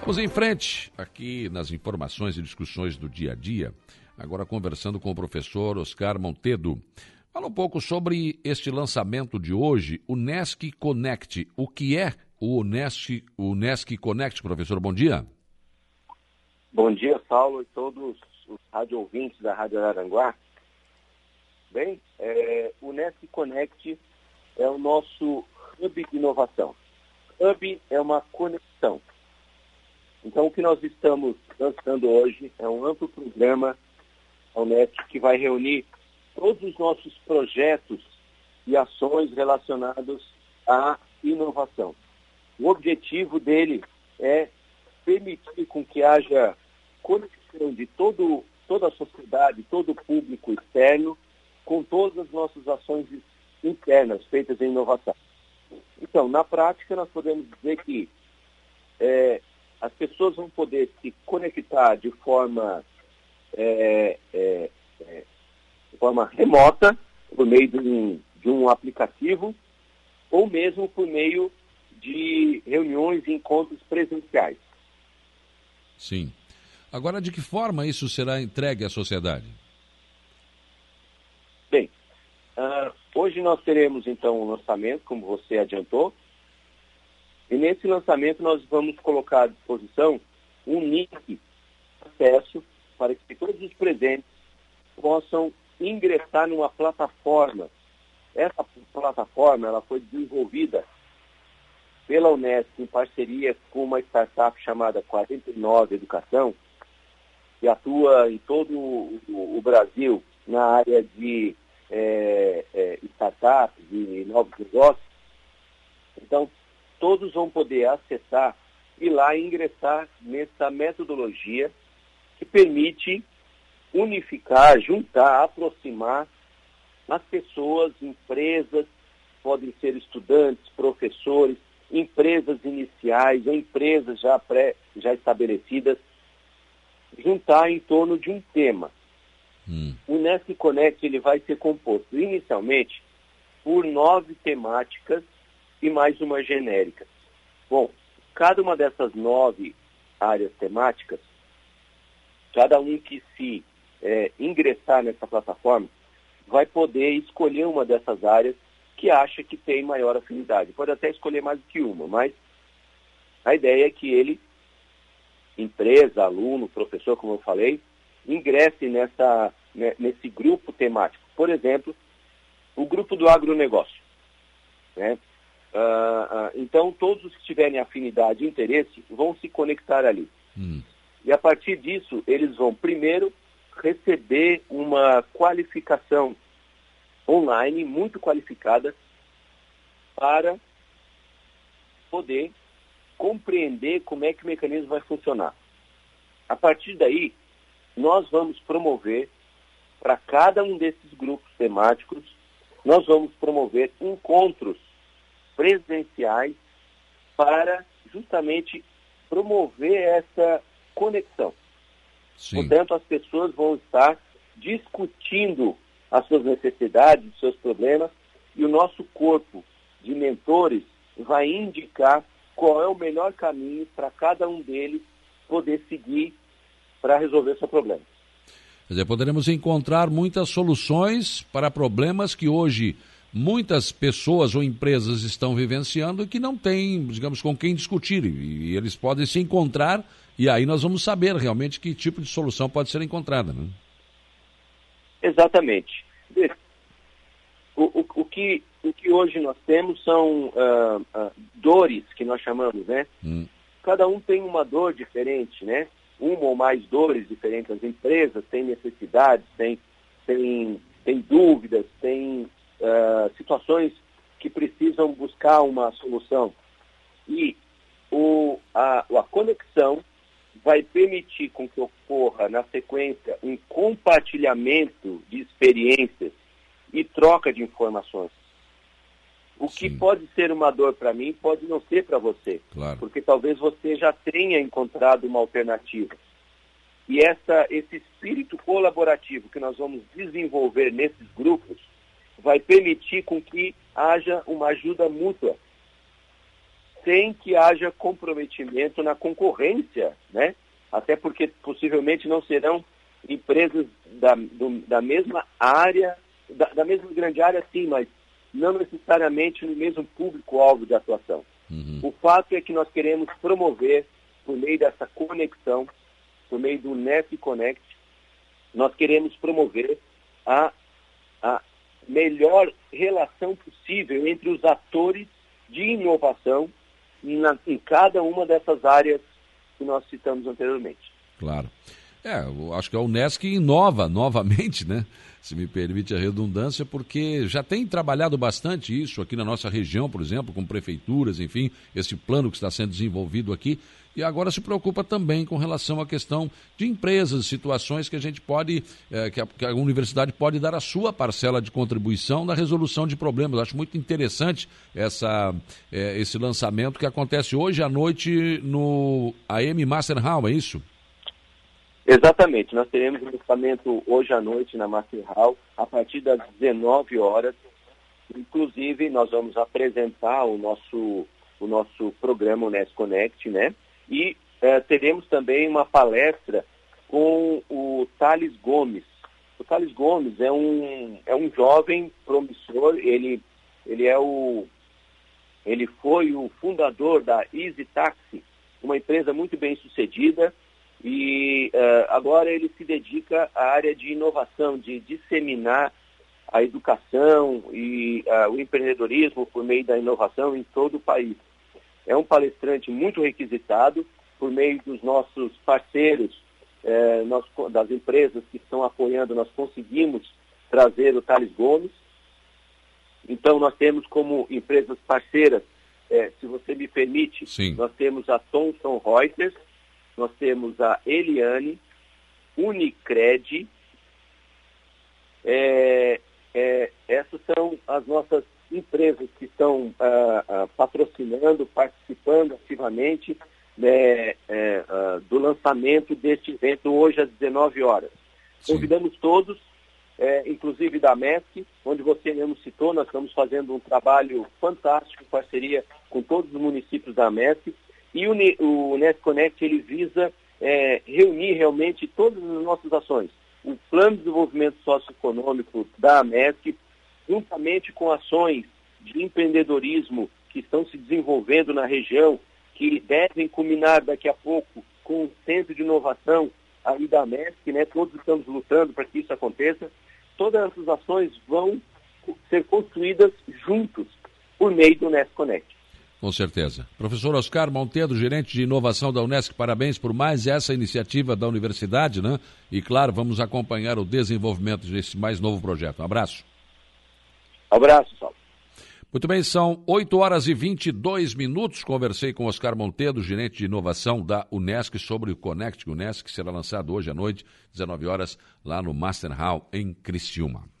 Vamos em frente aqui nas informações e discussões do dia a dia. Agora conversando com o professor Oscar Montedo. Fala um pouco sobre este lançamento de hoje, o Nesc Connect. O que é o Nesc, o Nesc Connect, professor? Bom dia. Bom dia, Paulo e todos os rádio ouvintes da Rádio Araranguá. Bem, é, o Nesc Connect é o nosso hub de inovação. Hub é uma conexão. Então, o que nós estamos lançando hoje é um amplo programa a Unesp que vai reunir todos os nossos projetos e ações relacionados à inovação. O objetivo dele é permitir com que haja conexão de todo, toda a sociedade, todo o público externo, com todas as nossas ações internas feitas em inovação. Então, na prática, nós podemos dizer que é, as pessoas vão poder se conectar de forma é, é, é, de forma remota, por meio de um, de um aplicativo, ou mesmo por meio de reuniões e encontros presenciais. Sim. Agora, de que forma isso será entregue à sociedade? Bem, uh, hoje nós teremos então um lançamento, como você adiantou, e nesse lançamento nós vamos colocar à disposição um link acesso para que todos os presentes possam ingressar numa plataforma. Essa plataforma ela foi desenvolvida pela Unesco em parceria com uma startup chamada 49 Educação, que atua em todo o, Brasil na área de é, é, startups e novos negócios. Então, todos vão poder acessar e lá ingressar nessa metodologia que permite unificar, juntar, aproximar as pessoas, empresas, podem ser estudantes, professores, empresas iniciais ou empresas já, pré, já estabelecidas, juntar em torno de um tema. Hum. O Nesc Connect ele vai ser composto inicialmente por nove temáticas e mais uma genérica. Bom, cada uma dessas nove áreas temáticas Cada um que se é, ingressar nessa plataforma vai poder escolher uma dessas áreas que acha que tem maior afinidade. Pode até escolher mais do que uma, mas a ideia é que ele, empresa, aluno, professor, como eu falei, ingresse nessa, né, nesse grupo temático. Por exemplo, o grupo do agronegócio. Né? Uh, uh, então, todos os que tiverem afinidade e interesse vão se conectar ali. Hum. E a partir disso, eles vão primeiro receber uma qualificação online muito qualificada para poder compreender como é que o mecanismo vai funcionar. A partir daí, nós vamos promover para cada um desses grupos temáticos, nós vamos promover encontros presenciais para justamente promover essa conexão. Sim. Portanto, as pessoas vão estar discutindo as suas necessidades, os seus problemas, e o nosso corpo de mentores vai indicar qual é o melhor caminho para cada um deles poder seguir para resolver seu problema. Quer dizer, poderemos encontrar muitas soluções para problemas que hoje muitas pessoas ou empresas estão vivenciando e que não têm, digamos, com quem discutir. E eles podem se encontrar e aí nós vamos saber realmente que tipo de solução pode ser encontrada. Né? Exatamente. O, o, o, que, o que hoje nós temos são uh, uh, dores, que nós chamamos, né? Hum. Cada um tem uma dor diferente, né? Uma ou mais dores diferentes. As empresas têm necessidades, têm, têm, têm dúvidas, têm uh, situações que precisam buscar uma solução. E o, a, a conexão vai permitir com que ocorra, na sequência, um compartilhamento de experiências e troca de informações. O Sim. que pode ser uma dor para mim pode não ser para você, claro. porque talvez você já tenha encontrado uma alternativa. E essa, esse espírito colaborativo que nós vamos desenvolver nesses grupos vai permitir com que haja uma ajuda mútua. sem que haja comprometimento na concorrência, né? Até porque possivelmente não serão empresas da, do, da mesma área, da, da, mesma grande área, sim, mas não necessariamente no mesmo público-alvo de atuação. Uhum. O fato é que nós queremos promover, por meio dessa conexão, por meio do Nest Connect, nós queremos promover a, a melhor relação possível entre os atores de inovação na, em cada uma dessas áreas que nós citamos anteriormente. Claro. É, eu acho que a Unesc inova novamente, né? Se me permite a redundância, porque já tem trabalhado bastante isso aqui na nossa região, por exemplo, com prefeituras, enfim, esse plano que está sendo desenvolvido aqui e agora se preocupa também com relação à questão de empresas, situações que a gente pode, é, que, a, que, a, universidade pode dar a sua parcela de contribuição na resolução de problemas. acho muito interessante essa, é, esse lançamento que acontece hoje à noite no AM Master Hall, é isso? Exatamente, nós teremos um lançamento hoje à noite na Master Hall, a partir das 19 horas. Inclusive, nós vamos apresentar o nosso, o nosso programa Unesco Connect, né? E eh, teremos também uma palestra com o Thales Gomes. O Thales Gomes é um, é um jovem promissor, ele, ele é o ele foi o fundador da Easy Taxi, uma empresa muito bem sucedida, e uh, agora ele se dedica à área de inovação, de disseminar a educação e uh, o empreendedorismo por meio da inovação em todo o país é um palestrante muito requisitado por meio dos nossos parceiros, é, nós, das empresas que estão apoiando, nós conseguimos trazer o Thales Gomes. Então, nós temos como empresas parceiras, é, se você me permite, Sim. nós temos a Thomson Reuters, nós temos a Eliane, Unicred, é, essas são as nossas empresas que estão ah, ah, patrocinando, participando ativamente né, ah, do lançamento deste evento hoje às 19 horas. Sim. Convidamos todos, é, inclusive da MESC, onde você mesmo citou, nós estamos fazendo um trabalho fantástico em parceria com todos os municípios da MESC, e o, o Nest Connect ele visa é, reunir realmente todas as nossas ações. O Plano de Desenvolvimento Socioeconômico da MESC juntamente com ações de empreendedorismo que estão se desenvolvendo na região, que devem culminar daqui a pouco com um centro de inovação aí da MESC, né? Todos estamos lutando para que isso aconteça. Todas essas ações vão ser construídas juntos por meio do Unesc Connect. Com certeza. Professor Oscar Montedo, gerente de inovação da Unesc, parabéns por mais essa iniciativa da universidade, né? E claro, vamos acompanhar o desenvolvimento desse mais novo projeto. Um abraço. Abraço, Saulo. Muito bem, são 8 horas e 22 minutos. Conversei com Oscar Montedo, gerente de inovação da Unesc, sobre o Connect Unesc, que será lançado hoje à noite, 19 horas, lá no Master Hall, em Criciúma.